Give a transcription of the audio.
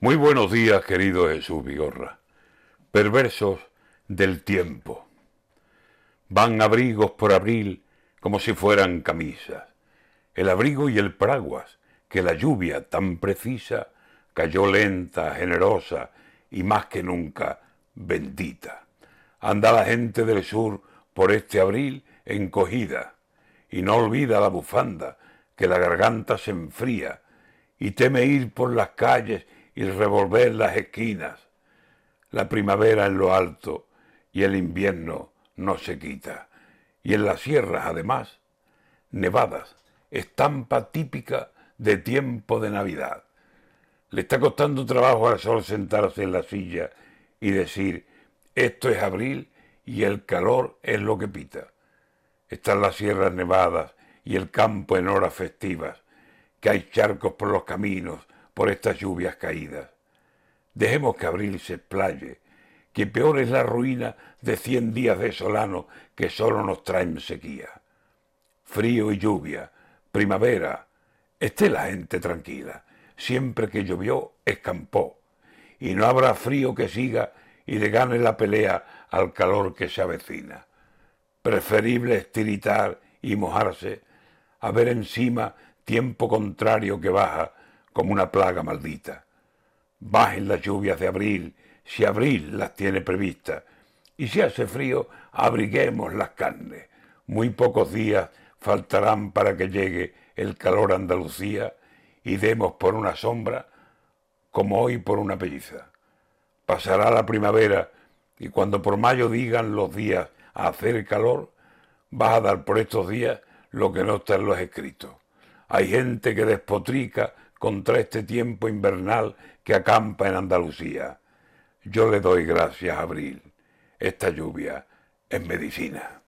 Muy buenos días, querido Jesús Vigorra. Perversos del tiempo. Van abrigos por abril como si fueran camisas. El abrigo y el paraguas, que la lluvia tan precisa cayó lenta, generosa y más que nunca bendita. Anda la gente del sur por este abril encogida y no olvida la bufanda que la garganta se enfría y teme ir por las calles y revolver las esquinas. La primavera en lo alto y el invierno no se quita. Y en las sierras, además, nevadas, estampa típica de tiempo de Navidad. Le está costando trabajo al sol sentarse en la silla y decir, esto es abril y el calor es lo que pita. Están las sierras nevadas y el campo en horas festivas, que hay charcos por los caminos, por estas lluvias caídas. Dejemos que abril se explaye, que peor es la ruina de cien días de solano que solo nos traen sequía. Frío y lluvia, primavera, esté la gente tranquila, siempre que llovió escampó, y no habrá frío que siga y le gane la pelea al calor que se avecina. Preferible estiritar y mojarse a ver encima tiempo contrario que baja como una plaga maldita. Bajen las lluvias de abril, si abril las tiene previstas, y si hace frío, abriguemos las carnes. Muy pocos días faltarán para que llegue el calor a Andalucía y demos por una sombra como hoy por una pelliza. Pasará la primavera y cuando por mayo digan los días a hacer calor, vas a dar por estos días lo que no está en los escritos. Hay gente que despotrica contra este tiempo invernal que acampa en Andalucía. Yo le doy gracias Abril. Esta lluvia es medicina.